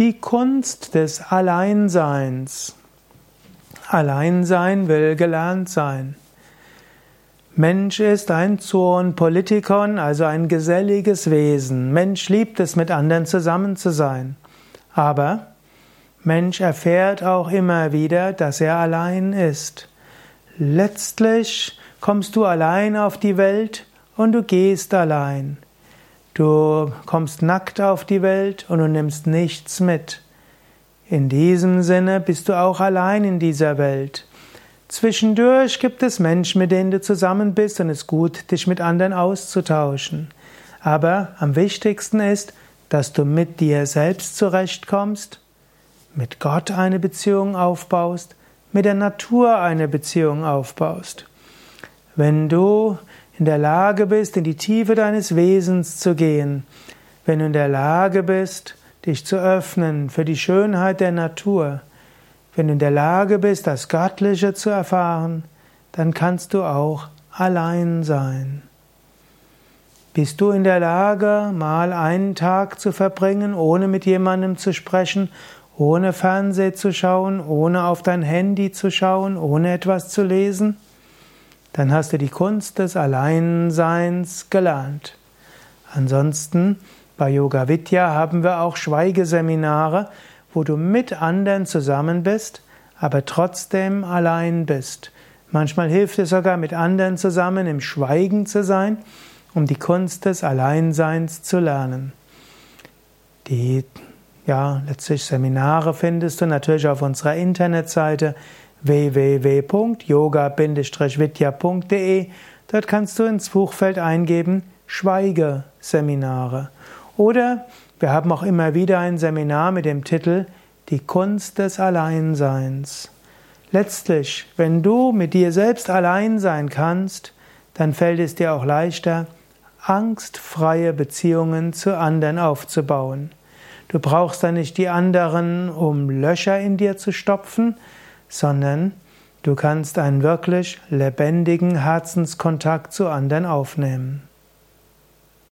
Die Kunst des Alleinseins. Alleinsein will gelernt sein. Mensch ist ein Zoon Politikon, also ein geselliges Wesen. Mensch liebt es, mit anderen zusammen zu sein. Aber Mensch erfährt auch immer wieder, dass er allein ist. Letztlich kommst du allein auf die Welt und du gehst allein. Du kommst nackt auf die Welt und du nimmst nichts mit. In diesem Sinne bist du auch allein in dieser Welt. Zwischendurch gibt es Menschen, mit denen du zusammen bist und es ist gut, dich mit anderen auszutauschen. Aber am wichtigsten ist, dass du mit dir selbst zurechtkommst, mit Gott eine Beziehung aufbaust, mit der Natur eine Beziehung aufbaust. Wenn du in der Lage bist, in die Tiefe deines Wesens zu gehen, wenn du in der Lage bist, dich zu öffnen für die Schönheit der Natur, wenn du in der Lage bist, das Göttliche zu erfahren, dann kannst du auch allein sein. Bist du in der Lage, mal einen Tag zu verbringen, ohne mit jemandem zu sprechen, ohne Fernseh zu schauen, ohne auf dein Handy zu schauen, ohne etwas zu lesen? Dann hast du die Kunst des Alleinseins gelernt. Ansonsten bei Yoga Vidya haben wir auch Schweigeseminare, wo du mit anderen zusammen bist, aber trotzdem allein bist. Manchmal hilft es sogar, mit anderen zusammen im Schweigen zu sein, um die Kunst des Alleinseins zu lernen. Die ja, letztlich Seminare findest du natürlich auf unserer Internetseite www.yoga-vidya.de. Dort kannst du ins Buchfeld eingeben Schweigeseminare. Oder wir haben auch immer wieder ein Seminar mit dem Titel Die Kunst des Alleinseins. Letztlich, wenn du mit dir selbst allein sein kannst, dann fällt es dir auch leichter, angstfreie Beziehungen zu anderen aufzubauen. Du brauchst dann nicht die anderen, um Löcher in dir zu stopfen, sondern du kannst einen wirklich lebendigen Herzenskontakt zu anderen aufnehmen.